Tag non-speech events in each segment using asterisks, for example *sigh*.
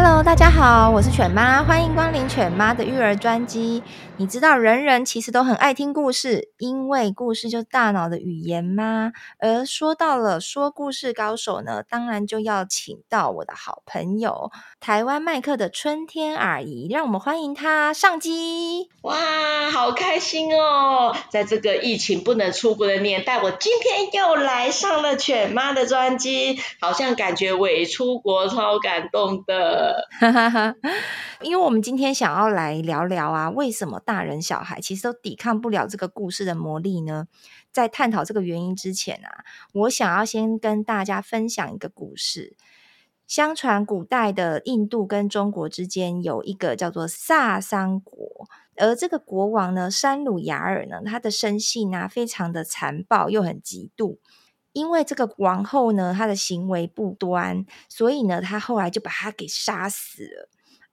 Hello，大家好，我是犬妈，欢迎光临犬妈的育儿专机。你知道人人其实都很爱听故事，因为故事就是大脑的语言吗？而说到了说故事高手呢，当然就要请到我的好朋友台湾麦克的春天阿姨，让我们欢迎她上机。哇，好开心哦！在这个疫情不能出国的年代，我今天又来上了犬妈的专机，好像感觉我出国超感动的。哈哈哈，因为我们今天想要来聊聊啊，为什么大人小孩其实都抵抗不了这个故事的魔力呢？在探讨这个原因之前啊，我想要先跟大家分享一个故事。相传古代的印度跟中国之间有一个叫做萨桑国，而这个国王呢，山鲁雅尔呢，他的生性呢非常的残暴又很嫉妒。因为这个王后呢，她的行为不端，所以呢，他后来就把她给杀死了。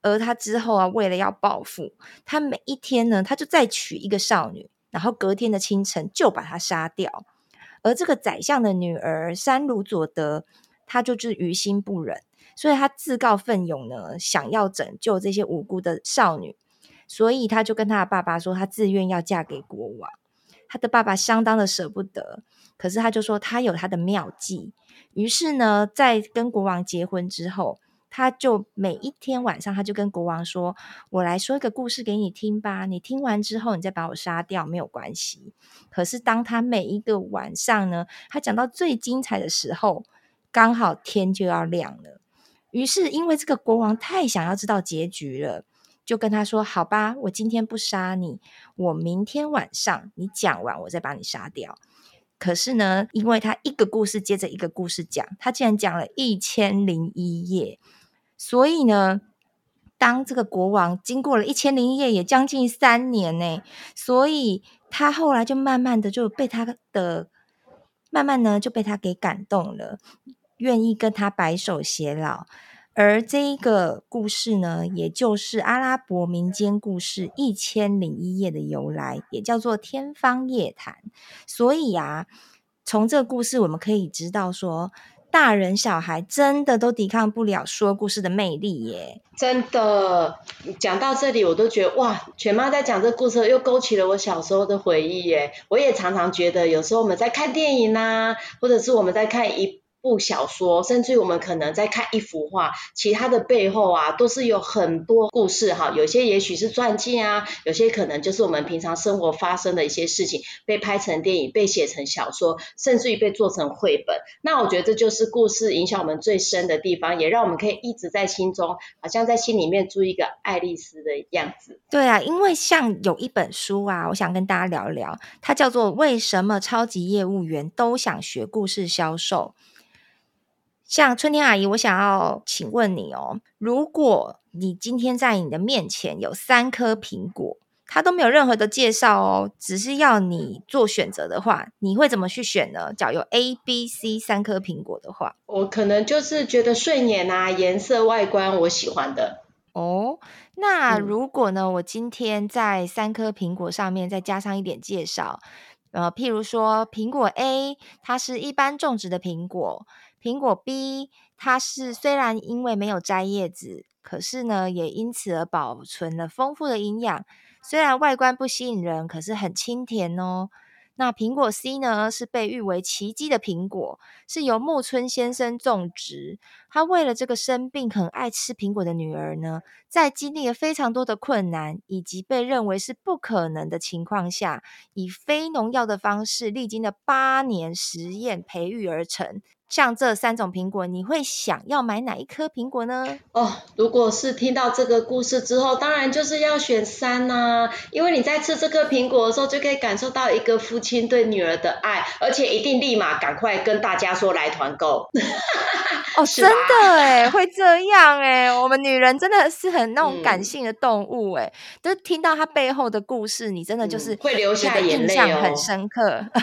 而他之后啊，为了要报复，他每一天呢，他就再娶一个少女，然后隔天的清晨就把她杀掉。而这个宰相的女儿山鲁佐德，他就是于心不忍，所以他自告奋勇呢，想要拯救这些无辜的少女，所以他就跟他的爸爸说，他自愿要嫁给国王。他的爸爸相当的舍不得，可是他就说他有他的妙计。于是呢，在跟国王结婚之后，他就每一天晚上，他就跟国王说：“我来说一个故事给你听吧，你听完之后，你再把我杀掉没有关系。”可是当他每一个晚上呢，他讲到最精彩的时候，刚好天就要亮了。于是因为这个国王太想要知道结局了。就跟他说：“好吧，我今天不杀你，我明天晚上你讲完，我再把你杀掉。”可是呢，因为他一个故事接着一个故事讲，他竟然讲了一千零一夜，所以呢，当这个国王经过了一千零一夜，也将近三年呢，所以他后来就慢慢的就被他的慢慢呢就被他给感动了，愿意跟他白首偕老。而这一个故事呢，也就是阿拉伯民间故事《一千零一夜》的由来，也叫做《天方夜谭》。所以啊，从这个故事我们可以知道说，大人小孩真的都抵抗不了说故事的魅力耶！真的，讲到这里，我都觉得哇，全妈在讲这故事，又勾起了我小时候的回忆耶。我也常常觉得，有时候我们在看电影啊，或者是我们在看一。部小说，甚至于我们可能在看一幅画，其他的背后啊，都是有很多故事哈。有些也许是传记啊，有些可能就是我们平常生活发生的一些事情，被拍成电影，被写成小说，甚至于被做成绘本。那我觉得这就是故事影响我们最深的地方，也让我们可以一直在心中，好像在心里面住一个爱丽丝的样子。对啊，因为像有一本书啊，我想跟大家聊一聊，它叫做《为什么超级业务员都想学故事销售》。像春天阿姨，我想要请问你哦，如果你今天在你的面前有三颗苹果，它都没有任何的介绍哦，只是要你做选择的话，你会怎么去选呢？假如有 A、B、C 三颗苹果的话，我可能就是觉得顺眼啊，颜色、外观我喜欢的。哦，那如果呢，我今天在三颗苹果上面再加上一点介绍，呃，譬如说苹果 A，它是一般种植的苹果。苹果 B，它是虽然因为没有摘叶子，可是呢，也因此而保存了丰富的营养。虽然外观不吸引人，可是很清甜哦。那苹果 C 呢，是被誉为奇迹的苹果，是由木村先生种植。他为了这个生病很爱吃苹果的女儿呢，在经历了非常多的困难以及被认为是不可能的情况下，以非农药的方式，历经了八年实验培育而成。像这三种苹果，你会想要买哪一颗苹果呢？哦，如果是听到这个故事之后，当然就是要选三呐，因为你在吃这颗苹果的时候，就可以感受到一个父亲对女儿的爱，而且一定立马赶快跟大家说来团购。*laughs* 哦，真的哎，会这样哎，我们女人真的是很那种感性的动物哎，就、是、听到它背后的故事，你真的就是、嗯、会留下眼泪，印象很深刻。*laughs*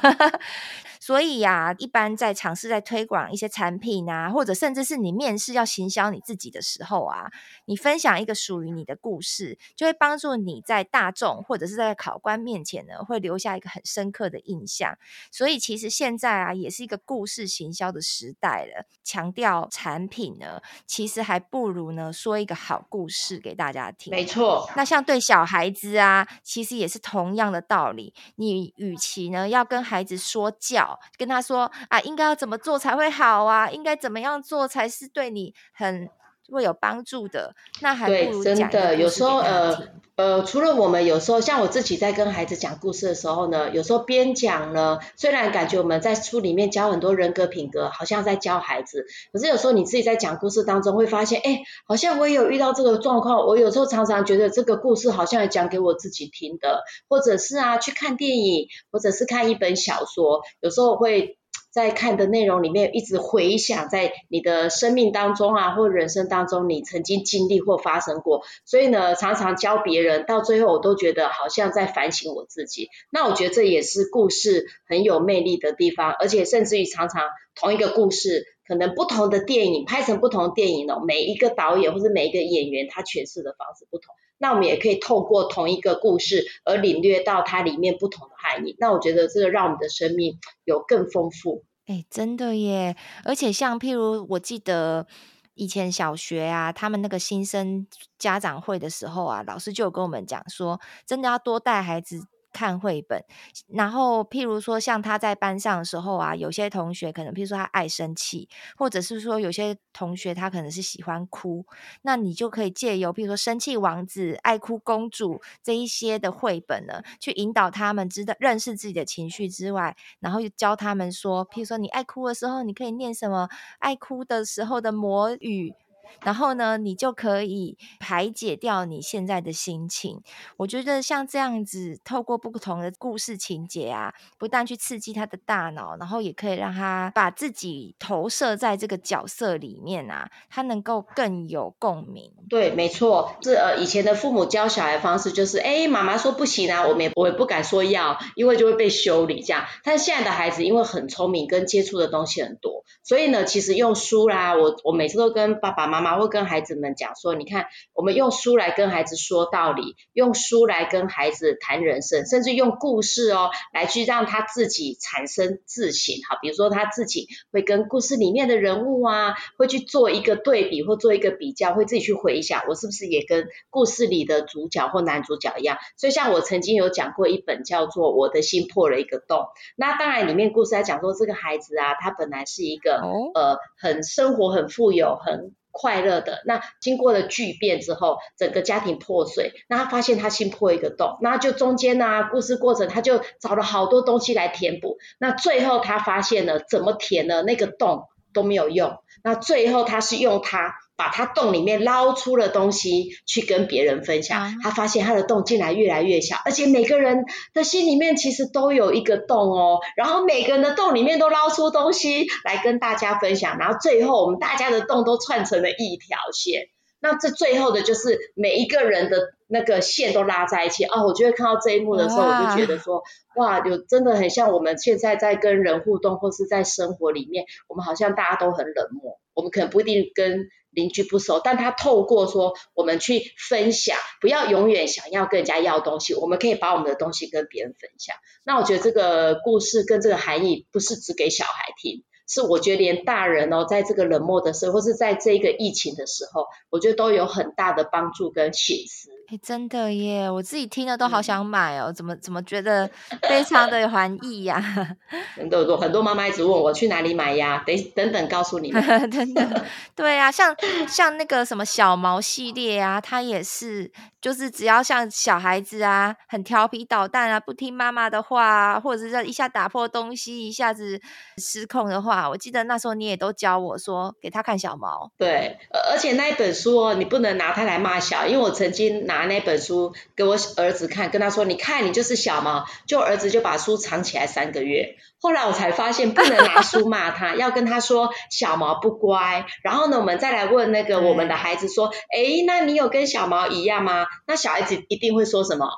所以呀、啊，一般在尝试在推广一些产品啊，或者甚至是你面试要行销你自己的时候啊，你分享一个属于你的故事，就会帮助你在大众或者是在考官面前呢，会留下一个很深刻的印象。所以其实现在啊，也是一个故事行销的时代了。强调产品呢，其实还不如呢说一个好故事给大家听。没错。那像对小孩子啊，其实也是同样的道理。你与其呢要跟孩子说教。跟他说啊，应该要怎么做才会好啊？应该怎么样做才是对你很会有帮助的？那还。对，真的，有时候呃呃，除了我们有时候像我自己在跟孩子讲故事的时候呢，有时候边讲呢，虽然感觉我们在书里面教很多人格品格，好像在教孩子，可是有时候你自己在讲故事当中会发现，哎，好像我也有遇到这个状况。我有时候常常觉得这个故事好像也讲给我自己听的，或者是啊，去看电影，或者是看一本小说，有时候会。在看的内容里面，一直回想在你的生命当中啊，或人生当中，你曾经经历或发生过。所以呢，常常教别人，到最后我都觉得好像在反省我自己。那我觉得这也是故事很有魅力的地方，而且甚至于常常同一个故事，可能不同的电影拍成不同的电影哦，每一个导演或者每一个演员他诠释的方式不同。那我们也可以透过同一个故事而领略到它里面不同的含义。那我觉得这个让我们的生命有更丰富。哎，真的耶！而且像譬如我记得以前小学啊，他们那个新生家长会的时候啊，老师就有跟我们讲说，真的要多带孩子。看绘本，然后譬如说，像他在班上的时候啊，有些同学可能，譬如说他爱生气，或者是说有些同学他可能是喜欢哭，那你就可以借由譬如说《生气王子》《爱哭公主》这一些的绘本呢，去引导他们知道认识自己的情绪之外，然后又教他们说，譬如说你爱哭的时候，你可以念什么爱哭的时候的魔语。然后呢，你就可以排解掉你现在的心情。我觉得像这样子，透过不同的故事情节啊，不但去刺激他的大脑，然后也可以让他把自己投射在这个角色里面啊，他能够更有共鸣。对，没错，这呃，以前的父母教小孩方式就是，哎，妈妈说不行啊，我们也我也不敢说要，因为就会被修理这样。但现在的孩子因为很聪明，跟接触的东西很多，所以呢，其实用书啦，我我每次都跟爸爸妈妈。会跟孩子们讲说，你看，我们用书来跟孩子说道理，用书来跟孩子谈人生，甚至用故事哦，来去让他自己产生自省。哈，比如说他自己会跟故事里面的人物啊，会去做一个对比或做一个比较，会自己去回想，我是不是也跟故事里的主角或男主角一样？所以，像我曾经有讲过一本叫做《我的心破了一个洞》，那当然里面故事在讲说，这个孩子啊，他本来是一个呃，很生活很富有，很快乐的，那经过了巨变之后，整个家庭破碎，那他发现他心破一个洞，那就中间呢、故事过程他就找了好多东西来填补，那最后他发现了怎么填呢那个洞都没有用，那最后他是用他。把他洞里面捞出了东西去跟别人分享，他发现他的洞竟然越来越小，而且每个人的心里面其实都有一个洞哦，然后每个人的洞里面都捞出东西来跟大家分享，然后最后我们大家的洞都串成了一条线，那这最后的就是每一个人的那个线都拉在一起啊，我觉得看到这一幕的时候，我就觉得说哇，有真的很像我们现在在跟人互动或是在生活里面，我们好像大家都很冷漠，我们可能不一定跟。邻居不熟，但他透过说我们去分享，不要永远想要跟人家要东西，我们可以把我们的东西跟别人分享。那我觉得这个故事跟这个含义不是只给小孩听，是我觉得连大人哦，在这个冷漠的时候，或是在这个疫情的时候，我觉得都有很大的帮助跟启示。欸，真的耶！我自己听了都好想买哦，怎么怎么觉得非常的有含义呀？*laughs* 很多很多妈妈一直问我去哪里买呀？等等等，告诉你们。*laughs* 真的，对啊，像像那个什么小毛系列啊，它也是，就是只要像小孩子啊，很调皮捣蛋啊，不听妈妈的话啊，或者是一下打破东西，一下子失控的话，我记得那时候你也都教我说，给他看小毛。对，而且那一本书哦，你不能拿它来骂小，因为我曾经拿。拿那本书给我儿子看，跟他说：“你看，你就是小毛。”就儿子就把书藏起来三个月。后来我才发现，不能拿书骂他，*laughs* 要跟他说小毛不乖。然后呢，我们再来问那个我们的孩子说：“哎、嗯，那你有跟小毛一样吗？”那小孩子一定会说什么？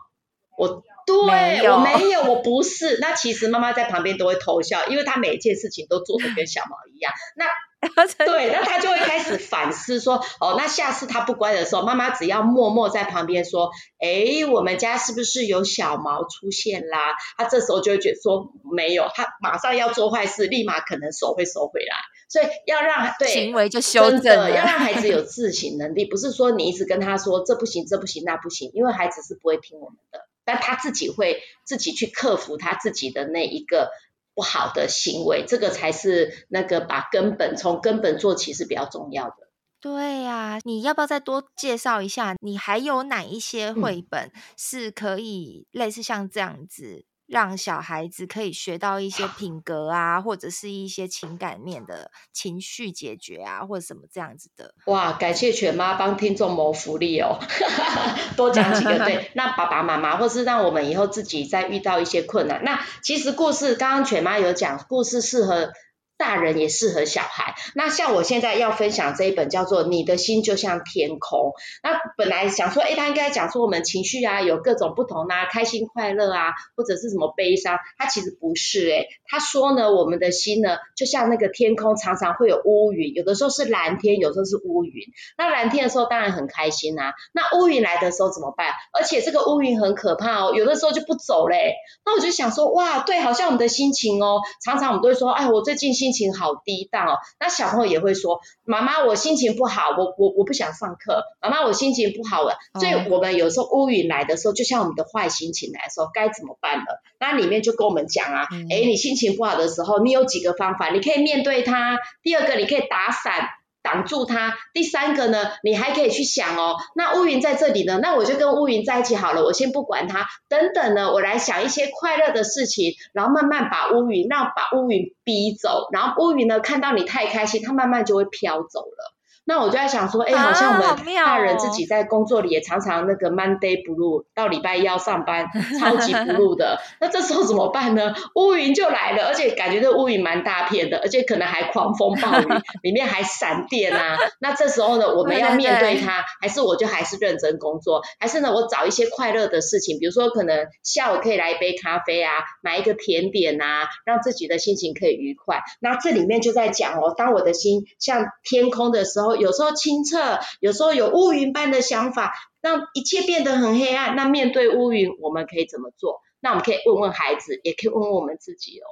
我对没我没有，我不是。那其实妈妈在旁边都会偷笑，因为他每一件事情都做的跟小毛一样。那对，那他就会开始反思说，哦，那下次他不乖的时候，妈妈只要默默在旁边说，哎，我们家是不是有小毛出现啦？他这时候就会觉得说没有，他马上要做坏事，立马可能手会收回来。所以要让对行为就修正，要让孩子有自省能力，不是说你一直跟他说这不行，这不行，那不行，因为孩子是不会听我们的，但他自己会自己去克服他自己的那一个。不好的行为，这个才是那个把根本从根本做起是比较重要的。对呀、啊，你要不要再多介绍一下？你还有哪一些绘本是可以类似像这样子？让小孩子可以学到一些品格啊，或者是一些情感面的情绪解决啊，或者什么这样子的。哇，感谢犬妈帮听众谋福利哦，*laughs* 多讲几个对。*laughs* 那爸爸妈妈，或是让我们以后自己再遇到一些困难，那其实故事刚刚犬妈有讲，故事适合。大人也适合小孩。那像我现在要分享这一本叫做《你的心就像天空》。那本来想说，诶，他应该讲说我们情绪啊有各种不同啊，开心快乐啊，或者是什么悲伤。他其实不是诶，他说呢，我们的心呢就像那个天空，常常会有乌云，有的时候是蓝天，有时候是乌云。那蓝天的时候当然很开心啊。那乌云来的时候怎么办？而且这个乌云很可怕哦，有的时候就不走嘞。那我就想说，哇，对，好像我们的心情哦，常常我们都会说，哎，我最近心。心情好低档哦，那小朋友也会说：“妈妈，我心情不好，我我我不想上课。妈妈，我心情不好了。”所以，我们有时候乌云来的时候，就像我们的坏心情来的时候，该怎么办呢？那里面就跟我们讲啊，哎，你心情不好的时候，你有几个方法，你可以面对它。第二个，你可以打伞。挡住它。第三个呢，你还可以去想哦，那乌云在这里呢，那我就跟乌云在一起好了，我先不管它。等等呢，我来想一些快乐的事情，然后慢慢把乌云，让把乌云逼走，然后乌云呢看到你太开心，它慢慢就会飘走了。那我就在想说，哎、欸，好像我们大人自己在工作里也常常那个 Monday Blue，到礼拜一要上班，*laughs* 超级 Blue 的。那这时候怎么办呢？乌云就来了，而且感觉这乌云蛮大片的，而且可能还狂风暴雨，*laughs* 里面还闪电啊。那这时候呢，我们要面对它，还是我就还是认真工作，还是呢，我找一些快乐的事情，比如说可能下午可以来一杯咖啡啊，买一个甜点啊，让自己的心情可以愉快。那这里面就在讲哦，当我的心像天空的时候。有时候清澈，有时候有乌云般的想法，让一切变得很黑暗。那面对乌云，我们可以怎么做？那我们可以问问孩子，也可以问问我们自己哦。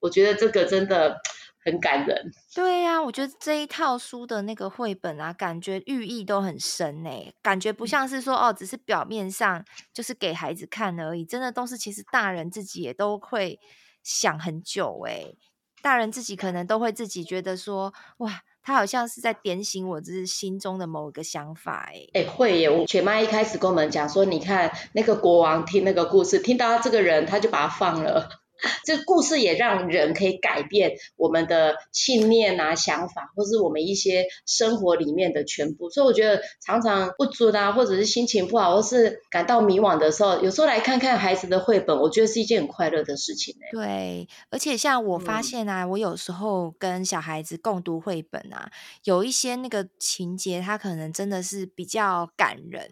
我觉得这个真的很感人。对呀、啊，我觉得这一套书的那个绘本啊，感觉寓意都很深诶，感觉不像是说哦，只是表面上就是给孩子看而已，真的都是其实大人自己也都会想很久诶。大人自己可能都会自己觉得说哇。他好像是在点醒我，就是心中的某一个想法，哎，哎，会耶！犬妈一开始跟我们讲说，你看那个国王听那个故事，听到他这个人，他就把他放了。*laughs* 这故事也让人可以改变我们的信念啊、想法，或是我们一些生活里面的全部。所以我觉得常常不足啊，或者是心情不好，或是感到迷惘的时候，有时候来看看孩子的绘本，我觉得是一件很快乐的事情。对，而且像我发现啊，嗯、我有时候跟小孩子共读绘本啊，有一些那个情节，他可能真的是比较感人，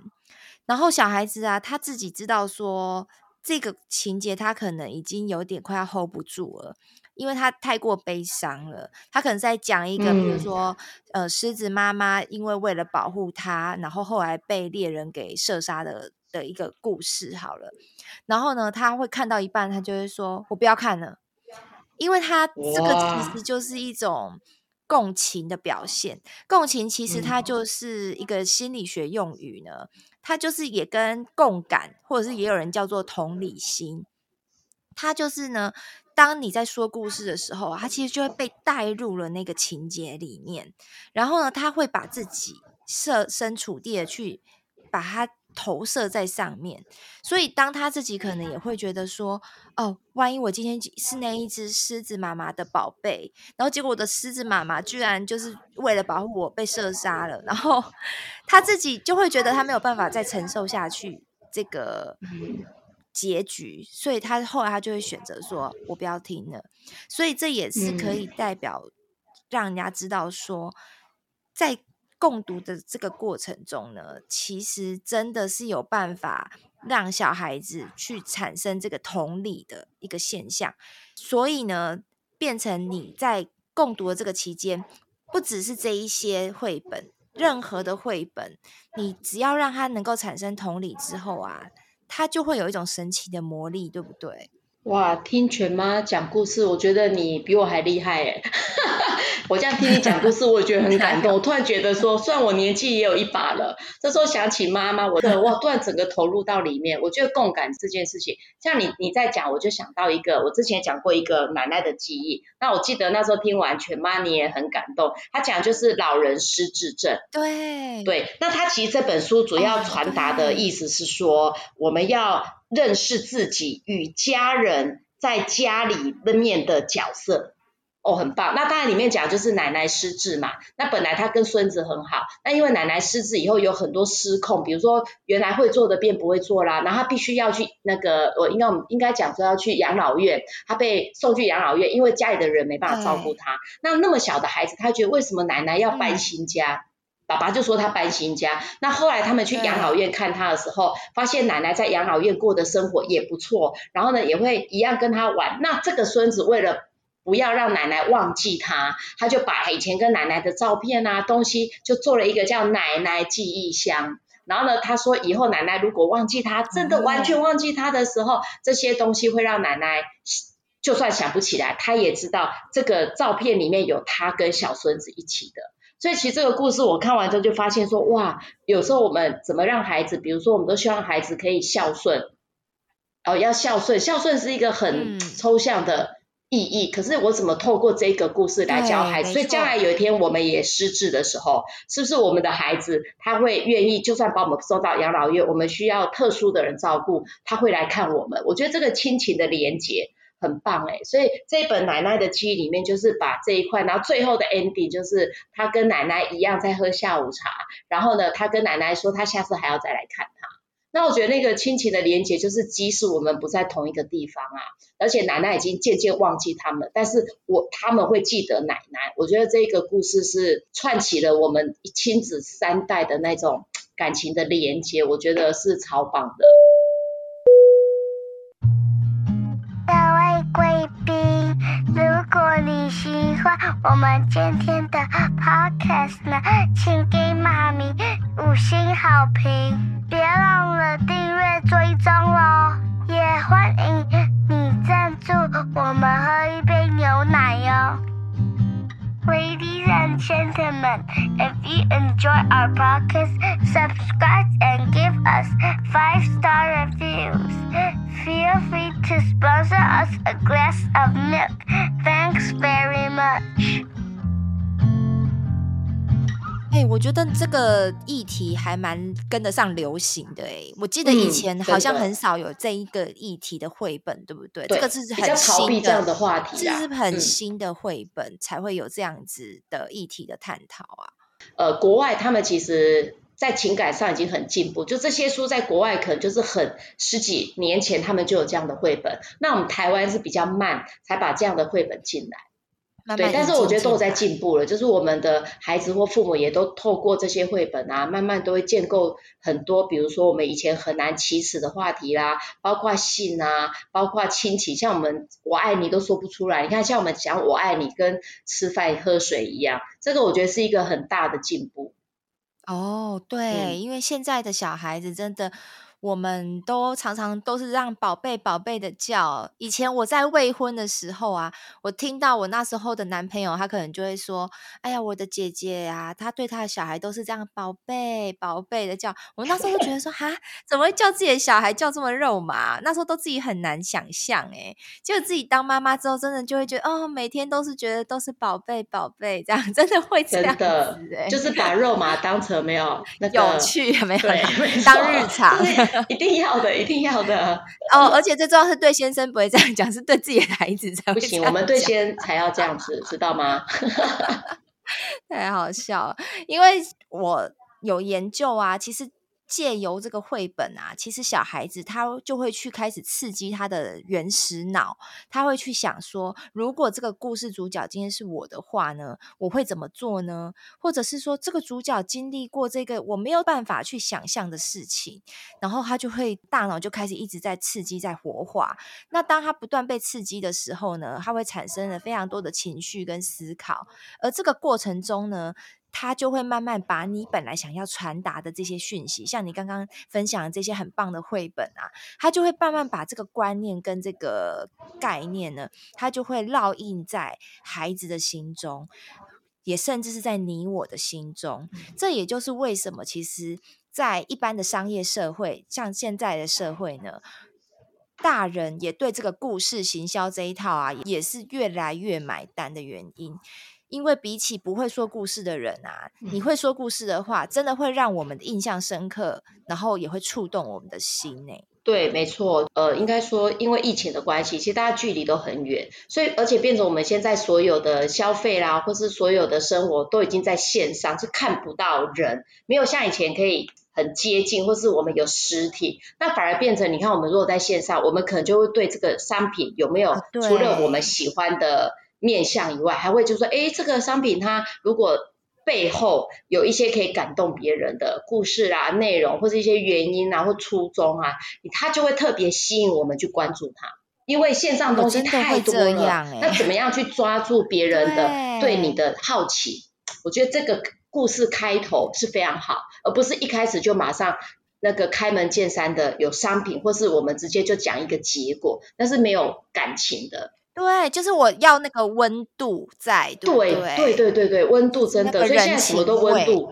然后小孩子啊，他自己知道说。这个情节他可能已经有点快要 hold 不住了，因为他太过悲伤了。他可能在讲一个，比如说，嗯、呃，狮子妈妈因为为了保护他，然后后来被猎人给射杀的的一个故事。好了，然后呢，他会看到一半，他就会说：“我不要看了。”因为他这个其实就是一种共情的表现。共情其实它就是一个心理学用语呢，它就是也跟共感，或者是也有人叫做同理心。它就是呢，当你在说故事的时候，它其实就会被带入了那个情节里面，然后呢，他会把自己设身处地的去把它。投射在上面，所以当他自己可能也会觉得说：“哦，万一我今天是那一只狮子妈妈的宝贝，然后结果我的狮子妈妈居然就是为了保护我被射杀了，然后他自己就会觉得他没有办法再承受下去这个结局，所以他后来他就会选择说：我不要听了。所以这也是可以代表让人家知道说，在。共读的这个过程中呢，其实真的是有办法让小孩子去产生这个同理的一个现象，所以呢，变成你在共读的这个期间，不只是这一些绘本，任何的绘本，你只要让它能够产生同理之后啊，它就会有一种神奇的魔力，对不对？哇，听全妈讲故事，我觉得你比我还厉害耶。*laughs* 我这样听你讲故事，我也觉得很感动。我 *laughs* 突然觉得说，虽然我年纪也有一把了，这时候想起妈妈，我的哇，突然整个投入到里面。我觉得共感这件事情，像你你在讲，我就想到一个，我之前讲过一个奶奶的记忆。那我记得那时候听完全妈，你也很感动。他讲就是老人失智症。对。对。那他其实这本书主要传达的意思是说，我们要认识自己与家人在家里面的角色。哦，很棒。那当然里面讲就是奶奶失智嘛。那本来他跟孙子很好，那因为奶奶失智以后有很多失控，比如说原来会做的变不会做啦，然后他必须要去那个，我应该应该讲说要去养老院，他被送去养老院，因为家里的人没办法照顾他。那那么小的孩子，他觉得为什么奶奶要搬新家？爸爸就说他搬新家。那后来他们去养老院看他的时候，发现奶奶在养老院过的生活也不错，然后呢也会一样跟他玩。那这个孙子为了不要让奶奶忘记他，他就把以前跟奶奶的照片啊东西，就做了一个叫奶奶记忆箱。然后呢，他说以后奶奶如果忘记他，真的完全忘记他的时候，这些东西会让奶奶就算想不起来，他也知道这个照片里面有他跟小孙子一起的。所以其实这个故事我看完之后就发现说，哇，有时候我们怎么让孩子，比如说我们都希望孩子可以孝顺，哦，要孝顺，孝顺是一个很抽象的。意义，可是我怎么透过这个故事来教孩子？所以将来有一天我们也失智的时候，是不是我们的孩子他会愿意，就算把我们送到养老院，我们需要特殊的人照顾，他会来看我们？我觉得这个亲情的连结很棒哎，所以这本奶奶的记忆里面就是把这一块，然后最后的 ending 就是他跟奶奶一样在喝下午茶，然后呢，他跟奶奶说他下次还要再来看他。那我觉得那个亲情的连结，就是即使我们不在同一个地方啊，而且奶奶已经渐渐忘记他们，但是我他们会记得奶奶。我觉得这个故事是串起了我们亲子三代的那种感情的连结，我觉得是超棒的。贵宾，如果你喜欢我们今天的 podcast 呢，请给妈咪五星好评。别忘了订阅追踪哦，也欢迎你赞助我们喝一杯牛奶哟。Ladies and gentlemen, if you enjoy our podcast, subscribe and give us five star reviews. To sponsor us a glass of milk. Thanks very much. 哎、欸，我觉得这个议题还蛮跟得上流行的哎。我记得以前好像很少有这一个议题的绘本，嗯、对不对？对，这个是很新的，的话题、啊、这是很新的绘本、嗯、才会有这样子的议题的探讨啊。呃，国外他们其实，在情感上已经很进步，就这些书在国外可能就是很十几年前他们就有这样的绘本，那我们台湾是比较慢才把这样的绘本进来。慢慢对，但是我觉得都有在进步了，就是我们的孩子或父母也都透过这些绘本啊，慢慢都会建构很多，比如说我们以前很难启齿的话题啦，包括性啊，包括亲情，像我们我爱你都说不出来，你看像我们讲我爱你跟吃饭喝水一样，这个我觉得是一个很大的进步。哦，对，嗯，因为现在的小孩子真的。我们都常常都是让宝贝宝贝的叫。以前我在未婚的时候啊，我听到我那时候的男朋友，他可能就会说：“哎呀，我的姐姐啊，他对他的小孩都是这样宝贝宝贝的叫。”我那时候就觉得说：“哈，怎么会叫自己的小孩叫这么肉麻？”那时候都自己很难想象，哎，就自己当妈妈之后，真的就会觉得哦，每天都是觉得都是宝贝宝贝这样，真的会这样子，的就是把肉麻当成没有那个有趣，没有当日常。*laughs* *laughs* 一定要的，一定要的哦！而且最重要是对先生不会这样讲，是对自己的孩子这样。不行，我们对先才要这样子，知道吗？*laughs* 太好笑了，因为我有研究啊，其实。借由这个绘本啊，其实小孩子他就会去开始刺激他的原始脑，他会去想说，如果这个故事主角今天是我的话呢，我会怎么做呢？或者是说，这个主角经历过这个我没有办法去想象的事情，然后他就会大脑就开始一直在刺激，在活化。那当他不断被刺激的时候呢，他会产生了非常多的情绪跟思考，而这个过程中呢，他就会慢慢把你本来想要传达的这些讯息，像你刚刚分享的这些很棒的绘本啊，他就会慢慢把这个观念跟这个概念呢，他就会烙印在孩子的心中，也甚至是在你我的心中。这也就是为什么，其实，在一般的商业社会，像现在的社会呢，大人也对这个故事行销这一套啊，也是越来越买单的原因。因为比起不会说故事的人啊，你会说故事的话，真的会让我们的印象深刻，然后也会触动我们的心呢。对，没错，呃，应该说，因为疫情的关系，其实大家距离都很远，所以而且变成我们现在所有的消费啦，或是所有的生活都已经在线上，是看不到人，没有像以前可以很接近，或是我们有实体，那反而变成，你看我们如果在线上，我们可能就会对这个商品有没有除了我们喜欢的。面向以外，还会就是说，哎，这个商品它如果背后有一些可以感动别人的故事啊、内容，或是一些原因啊或初衷啊，它就会特别吸引我们去关注它。因为线上东西太多了，那怎么样去抓住别人的对你的好奇？我觉得这个故事开头是非常好，而不是一开始就马上那个开门见山的有商品，或是我们直接就讲一个结果，那是没有感情的。对，就是我要那个温度在，对对对对对对，温度真的，所以现在什么都温度。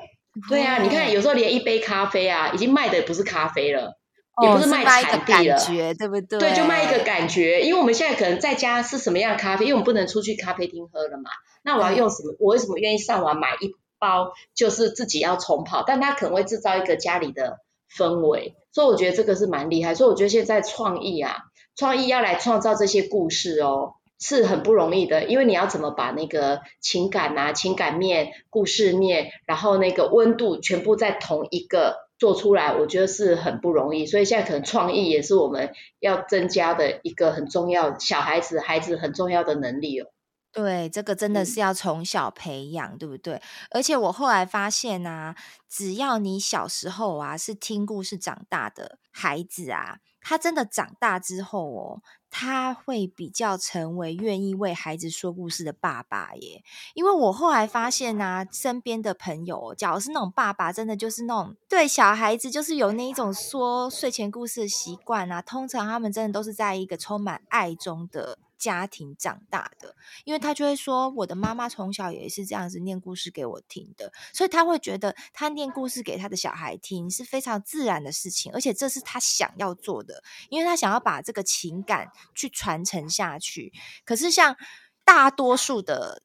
对啊，你看有时候连一杯咖啡啊，已经卖的不是咖啡了，也不是卖产地了，对不对？对，就卖一个感觉，因为我们现在可能在家是什么样咖啡，因为我们不能出去咖啡厅喝了嘛。那我要用什么？我为什么愿意上网买一包？就是自己要冲泡，但它可能会制造一个家里的氛围，所以我觉得这个是蛮厉害。所以我觉得现在创意啊。创意要来创造这些故事哦，是很不容易的，因为你要怎么把那个情感啊、情感面、故事面，然后那个温度全部在同一个做出来，我觉得是很不容易。所以现在可能创意也是我们要增加的一个很重要，小孩子、孩子很重要的能力哦。对，这个真的是要从小培养，嗯、对不对？而且我后来发现啊，只要你小时候啊是听故事长大的孩子啊。他真的长大之后哦，他会比较成为愿意为孩子说故事的爸爸耶。因为我后来发现啊，身边的朋友，假如是那种爸爸，真的就是那种对小孩子就是有那一种说睡前故事的习惯啊。通常他们真的都是在一个充满爱中的家庭长大的，因为他就会说，我的妈妈从小也是这样子念故事给我听的，所以他会觉得他念故事给他的小孩听是非常自然的事情，而且这是他想要做的，因为他想要把这个情感去传承下去。可是像大多数的。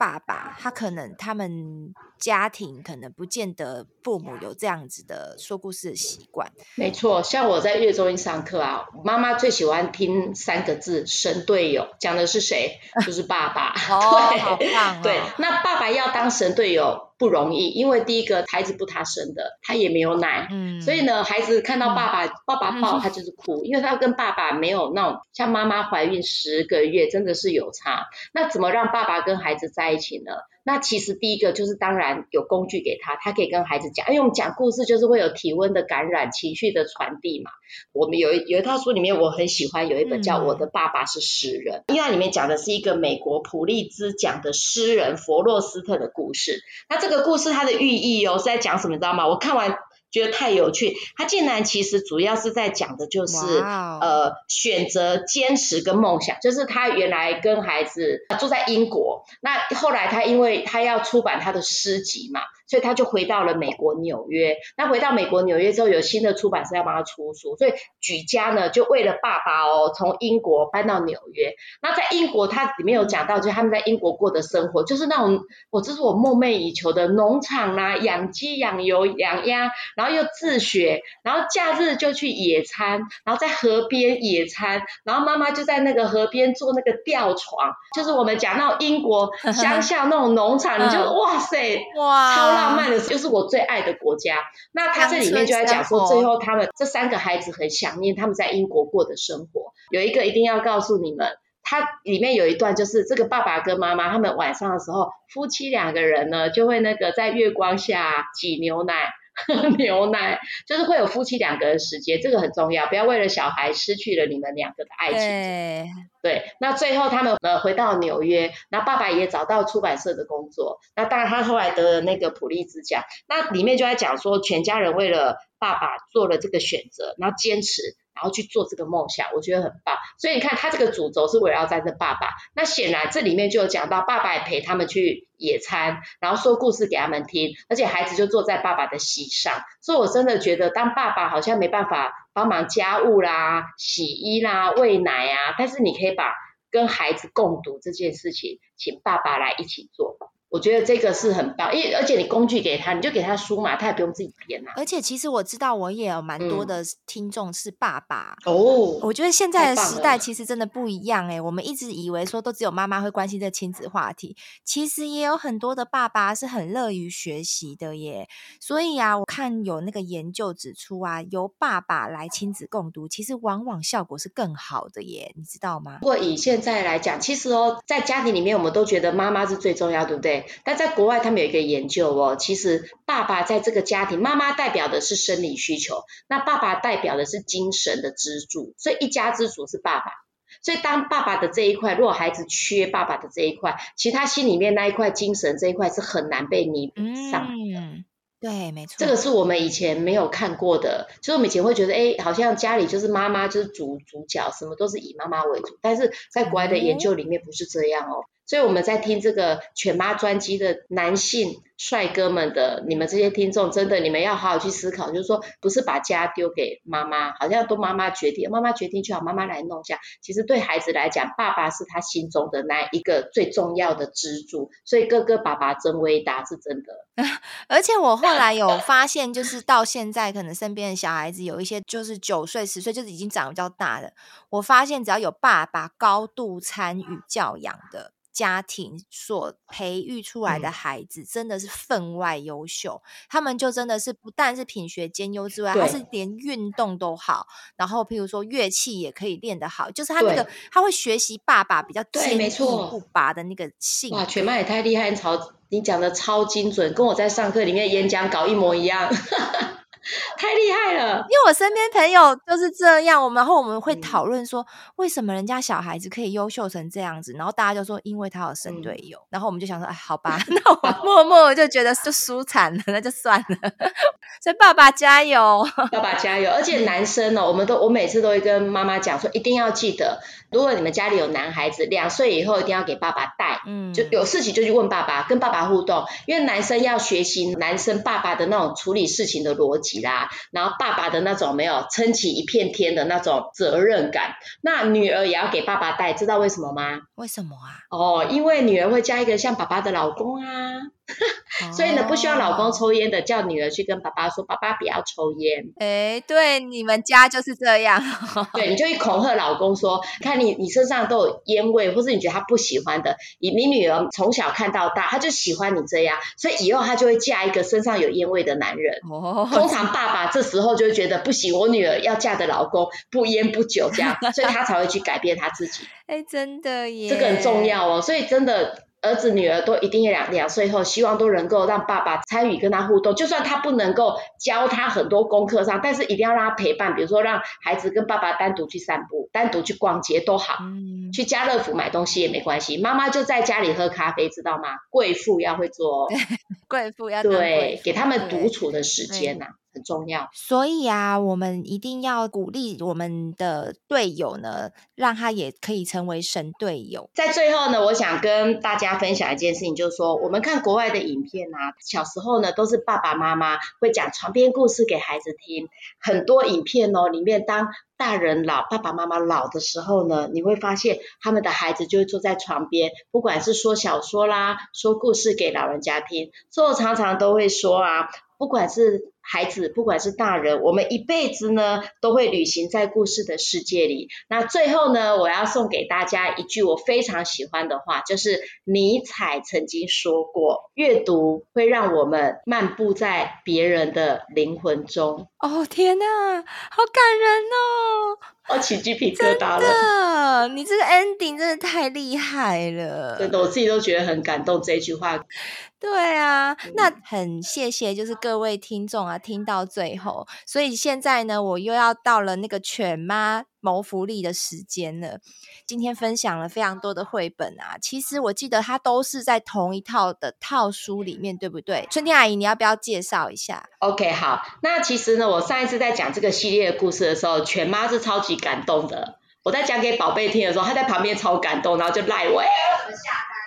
爸爸，他可能他们家庭可能不见得父母有这样子的说故事的习惯。没错，像我在月中心上课啊，妈妈最喜欢听三个字“神队友”，讲的是谁？就是爸爸。哦，*laughs* 好棒哦。对，那爸爸要当神队友。不容易，因为第一个孩子不他生的，他也没有奶，嗯，所以呢，孩子看到爸爸、嗯、爸爸抱 *laughs* 他就是哭，嗯、因为他跟爸爸没有那种像妈妈怀孕十个月真的是有差。那怎么让爸爸跟孩子在一起呢？那其实第一个就是当然有工具给他，他可以跟孩子讲，因为我们讲故事就是会有体温的感染、情绪的传递嘛。我们有一有一套书里面我很喜欢，有一本叫《我的爸爸是诗人》，嗯，因为它里面讲的是一个美国普利兹奖的诗人佛洛斯特的故事。那这个故事它的寓意哦是在讲什么，你知道吗？我看完觉得太有趣。他竟然其实主要是在讲的就是呃选择坚持跟梦想，就是他原来跟孩子住在英国，那后来他因为他要出版他的诗集嘛。所以他就回到了美国纽约。那回到美国纽约之后，有新的出版社要帮他出书，所以举家呢就为了爸爸哦，从英国搬到纽约。那在英国，他里面有讲到，就是他们在英国过的生活，就是那种我这是我梦寐以求的农场啊，养鸡、养牛、养鸭，然后又自学，然后假日就去野餐，然后在河边野餐，然后妈妈就在那个河边做那个吊床，就是我们讲那种英国 *laughs* 乡下那种农场，你就哇塞，哇，超浪漫的，就是我最爱的国家。那他这里面就在讲说，最后他们这三个孩子很想念他们在英国过的生活。有一个一定要告诉你们，他里面有一段就是这个爸爸跟妈妈他们晚上的时候，夫妻两个人呢就会那个在月光下挤牛奶。喝 *laughs* 牛奶就是会有夫妻两个人时间，这个很重要，不要为了小孩失去了你们两个的爱情。对，对，那最后他们呃回到纽约，那爸爸也找到出版社的工作，那当然他后来得了那个普利兹奖。那里面就在讲说，全家人为了爸爸做了这个选择，然后坚持。然后去做这个梦想，我觉得很棒。所以你看，他这个主轴是围绕在这爸爸。那显然这里面就有讲到，爸爸也陪他们去野餐，然后说故事给他们听，而且孩子就坐在爸爸的膝上。所以我真的觉得，当爸爸好像没办法帮忙家务啦、洗衣啦、喂奶啊，但是你可以把跟孩子共读这件事情，请爸爸来一起做。我觉得这个是很棒，因为而且你工具给他，你就给他书嘛，他也不用自己编啊。而且其实我知道，我也有蛮多的听众是爸爸哦。我觉得现在的时代其实真的不一样哎，我们一直以为说都只有妈妈会关心这亲子话题，其实也有很多的爸爸是很乐于学习的耶。所以啊，我看有那个研究指出啊，由爸爸来亲子共读，其实往往效果是更好的耶，你知道吗？不过以现在来讲，其实哦，在家庭里面，我们都觉得妈妈是最重要，对不对？但在国外，他们有一个研究哦，其实爸爸在这个家庭，妈妈代表的是生理需求，那爸爸代表的是精神的支柱，所以一家之主是爸爸。所以当爸爸的这一块，如果孩子缺爸爸的这一块，其实他心里面那一块精神这一块是很难被弥补上的。嗯，对，没错。这个是我们以前没有看过的，就是我们以前会觉得，哎，好像家里就是妈妈就是主主角，什么都是以妈妈为主，但是在国外的研究里面不是这样哦。所以我们在听这个犬妈专辑的男性帅哥们的，你们这些听众，真的你们要好好去思考，就是说不是把家丢给妈妈，好像都妈妈决定，妈妈决定就好，妈妈来弄一下。其实对孩子来讲，爸爸是他心中的那一个最重要的支柱。所以哥哥爸爸真伟大，是真的。而且我后来有发现，就是到现在可能身边的小孩子有一些就是九岁十岁，就是已经长比较大的。我发现只要有爸爸高度参与教养的。家庭所培育出来的孩子真的是分外优秀，嗯、他们就真的是不但是品学兼优之外，他是连运动都好，然后譬如说乐器也可以练得好，就是他那个他会学习爸爸比较坚毅不拔的那个性。哇，犬妈也太厉害，超你讲的超精准，跟我在上课里面演讲稿一模一样。*laughs* 太厉害了，因为我身边朋友就是这样，我们然后我们会讨论说，为什么人家小孩子可以优秀成这样子，然后大家就说，因为他有神队友，嗯、然后我们就想说，哎，好吧，*laughs* 那我默默就觉得就输惨了，那就算了。所以爸爸加油，爸爸加油，而且男生呢、哦，我们都我每次都会跟妈妈讲说，一定要记得。如果你们家里有男孩子，两岁以后一定要给爸爸带，嗯，就有事情就去问爸爸，跟爸爸互动，因为男生要学习男生爸爸的那种处理事情的逻辑啦，然后爸爸的那种没有撑起一片天的那种责任感。那女儿也要给爸爸带，知道为什么吗？为什么啊？哦，因为女儿会嫁一个像爸爸的老公啊。*laughs* 所以呢，不需要老公抽烟的，叫女儿去跟爸爸说：“爸爸不要抽烟。”哎，对，你们家就是这样。*laughs* 对，你就去恐吓老公说：“看你，你身上都有烟味，或是你觉得他不喜欢的，你你女儿从小看到大，她就喜欢你这样，所以以后她就会嫁一个身上有烟味的男人。*laughs* 哦，通常爸爸这时候就会觉得不行，我女儿要嫁的老公不烟不酒这样，所以他才会去改变他自己。哎，真的耶，这个很重要哦，所以真的。儿子女儿都一定要两两岁后，希望都能够让爸爸参与跟他互动，就算他不能够教他很多功课上，但是一定要让他陪伴，比如说让孩子跟爸爸单独去散步，单独去逛街都好，嗯、去家乐福买东西也没关系，妈妈就在家里喝咖啡，知道吗？贵妇要会做，贵妇要对，给他们独处的时间呐、啊。很重要。所以啊，我们一定要鼓励我们的队友呢，让他也可以成为神队友。在最后呢，我想跟大家分享一件事情，就是说，我们看国外的影片啊，小时候呢，都是爸爸妈妈会讲床边故事给孩子听，很多影片哦，里面当大人老，爸爸妈妈老的时候呢，你会发现他们的孩子就会坐在床边，不管是说小说啦，说故事给老人家听。所以我常常都会说啊，不管是孩子，不管是大人，我们一辈子呢都会旅行在故事的世界里。那最后呢，我要送给大家一句我非常喜欢的话，就是尼采曾经说过：阅读会让我们漫步在别人的灵魂中。哦，天哪，好感人哦！我起鸡皮疙瘩了。真的，你这个 ending 真的太厉害了。真的，我自己都觉得很感动这句话。对啊，那很谢谢，就是各位听众啊，听到最后。所以现在呢，我又要到了那个犬妈谋福利的时间了。今天分享了非常多的绘本啊，其实我记得它都是在同一套的套书里面，对不对？春天阿姨，你要不要介绍一下？OK，好。那其实呢，我上一次在讲这个系列的故事的时候，犬妈是超级感动的。我在讲给宝贝听的时候，他在旁边超感动，然后就赖我。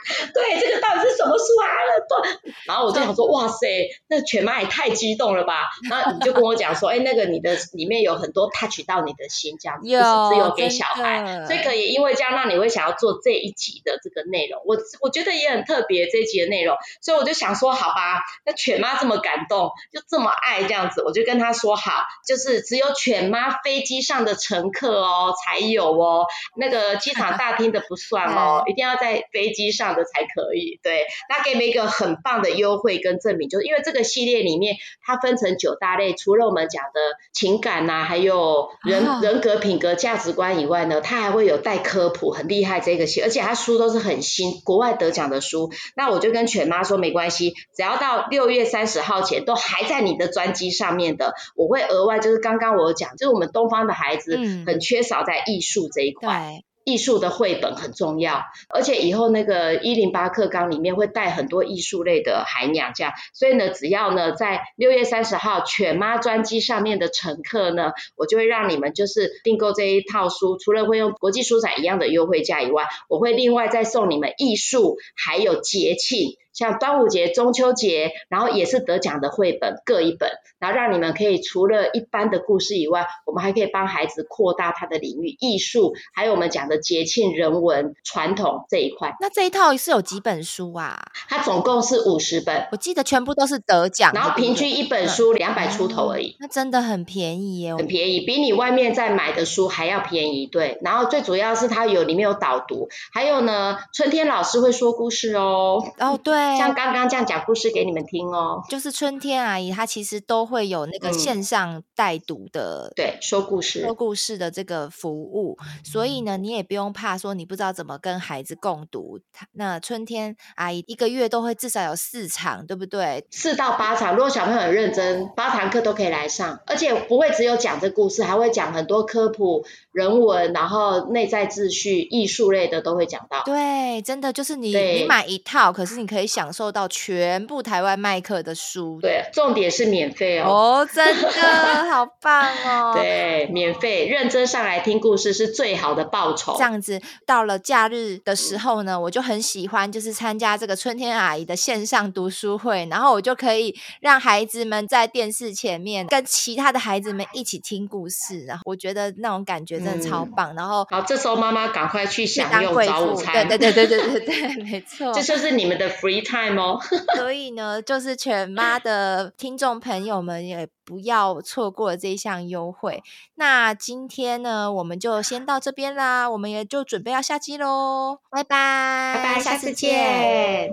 *laughs* 对，这个到底是什么书啊？*laughs* 对，然后我就想说，哇塞，那犬妈也太激动了吧？然后你就跟我讲说，哎，那个你的里面有很多 touch 到你的心，这样子，不是只有给小孩，所以可以因为这样让你会想要做这一集的这个内容。我我觉得也很特别这一集的内容，所以我就想说，好吧，那犬妈这么感动，就这么爱这样子，我就跟他说好，就是只有犬妈飞机上的乘客哦才有哦，那个机场大厅的不算哦，一定要在飞机上的才可以，对，那给你们一个很棒的优惠跟赠品，就是因为这个系列里面它分成九大类，除了我们讲的情感呐、啊，还有人、哦、人格、品格、价值观以外呢，它还会有带科普，很厉害这个系，而且它书都是很新，国外得奖的书。那我就跟犬妈说没关系，只要到六月三十号前都还在你的专辑上面的，我会额外就是刚刚我讲，就是我们东方的孩子很缺少在艺术这一块。嗯艺术的绘本很重要，而且以后那个一零八课纲里面会带很多艺术类的涵养，这样，所以呢，只要呢在六月三十号犬妈专机上面的乘客呢，我就会让你们就是订购这一套书，除了会用国际书展一样的优惠价以外，我会另外再送你们艺术还有节庆。像端午节、中秋节，然后也是得奖的绘本各一本，然后让你们可以除了一般的故事以外，我们还可以帮孩子扩大他的领域，艺术，还有我们讲的节庆、人文、传统这一块。那这一套是有几本书啊？它总共是五十本，我记得全部都是得奖，然后平均一本书两百出头而已。那真的很便宜耶，很便宜，比你外面在买的书还要便宜。对，然后最主要是它有里面有导读，还有呢，春天老师会说故事哦。哦，对。像刚刚这样讲故事给你们听哦，就是春天阿姨她其实都会有那个线上带读的，嗯、对，说故事。说故事的这个服务，所以呢，你也不用怕说你不知道怎么跟孩子共读。那春天阿姨一个月都会至少有四场，对不对？四到八场，如果小朋友很认真，八堂课都可以来上，而且不会只有讲这故事，还会讲很多科普、人文，然后内在秩序、艺术类的都会讲到。对，真的就是你你买一套，可是你可以享受到全部台湾麦克的书，对，重点是免费哦。哦，真的好棒哦。*laughs* 对，免费，认真上来听故事是最好的报酬。这样子，到了假日的时候呢，我就很喜欢，就是参加这个春天阿姨的线上读书会，然后我就可以让孩子们在电视前面跟其他的孩子们一起听故事，然后我觉得那种感觉。真的超棒，嗯、然后好，这时候妈妈赶快去享用早午餐，对对对对对对对，没错，*laughs* 这就是你们的 free time 哦。*laughs* 所以呢，就是全妈的听众朋友们也不要错过这一项优惠。那今天呢，我们就先到这边啦，我们也就准备要下机喽，拜拜，拜拜，下次见。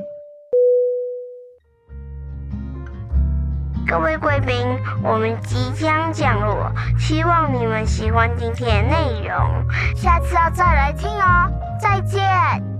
各位贵宾，我们即将降落，希望你们喜欢今天的内容，下次要再来听哦。再见